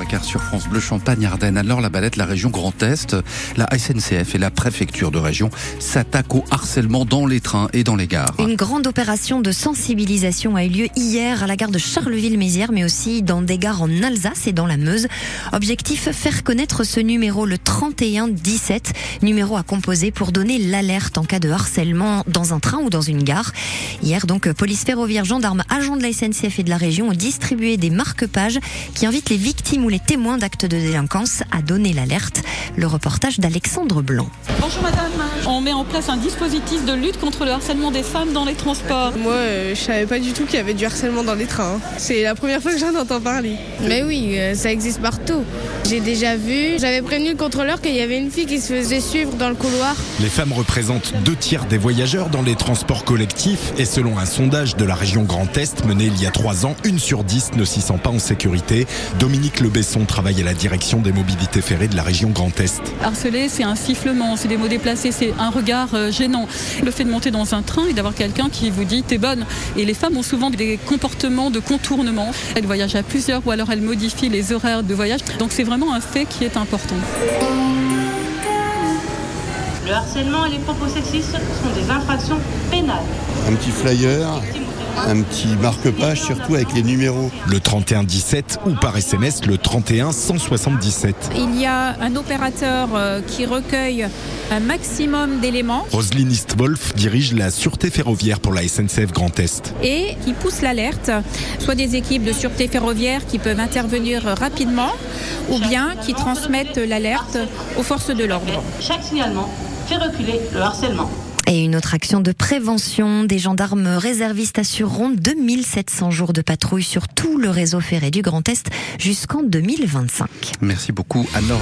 8h15 sur France Bleu Champagne-Ardenne. Alors la balette, la région Grand Est, la SNCF et la préfecture de région s'attaquent au harcèlement dans les trains et dans les gares. Une grande opération de sensibilisation a eu lieu hier à la gare de Charleville-Mézières, mais aussi dans des gares en Alsace et dans la Meuse. Objectif, faire connaître ce numéro, le 3117, numéro à composer pour donner l'alerte en cas de harcèlement dans un train ou dans une gare. Hier, donc, police ferroviaire, gendarmes, agents de la SNCF et de la région ont distribué des marque-pages qui invitent les victimes les témoins d'actes de délinquance à donner l'alerte. Le reportage d'Alexandre Blanc. Bonjour madame, on met en place un dispositif de lutte contre le harcèlement des femmes dans les transports. Moi, euh, je savais pas du tout qu'il y avait du harcèlement dans les trains. hein. C'est la première fois que j'en entends parler. Mais oui, euh, ça existe partout. J'ai déjà vu, j'avais prévenu le contrôleur qu'il y avait une fille qui se faisait suivre dans le couloir. Les femmes représentent deux tiers des voyageurs dans les transports collectifs et selon un sondage de la région Grand Est mené il y a trois ans, une sur dix ne s'y sent pas en sécurité. Dominique Lebesson travaille à la direction des mobilités ferrées de la région Grand Est. Harceler, c'est un sifflement, c'est des mots déplacés, c'est un regard euh, gênant. Le fait de monter dans un train et d'avoir quelqu'un qui vous dit t'es bonne. Et les femmes ont souvent des comportements de contournement. Elles voyagent à plusieurs ou alors elles modifient les horaires de voyage. Donc c'est vraiment un fait qui est important. Le harcèlement et les propos sexistes sont des infractions pénales. un petit flyer, un petit marque-page, surtout avec les numéros. Le 3117 ou par SMS le 31 177. Il y a un opérateur euh, qui recueille un maximum d'éléments Roselyne Istwolf dirige la sûreté ferroviaire pour la SNCF Grand Est. et qui pousse l'alerte, soit des équipes de sûreté ferroviaire qui peuvent intervenir rapidement ou bien qui transmettent l'alerte aux forces de l'ordre. Chaque signalement fait reculer le harcèlement. Et une autre action de prévention, des gendarmes réservistes assureront 2700 jours de patrouille sur tout le réseau ferré du Grand Est jusqu'en 2025. Merci beaucoup Anne-Laure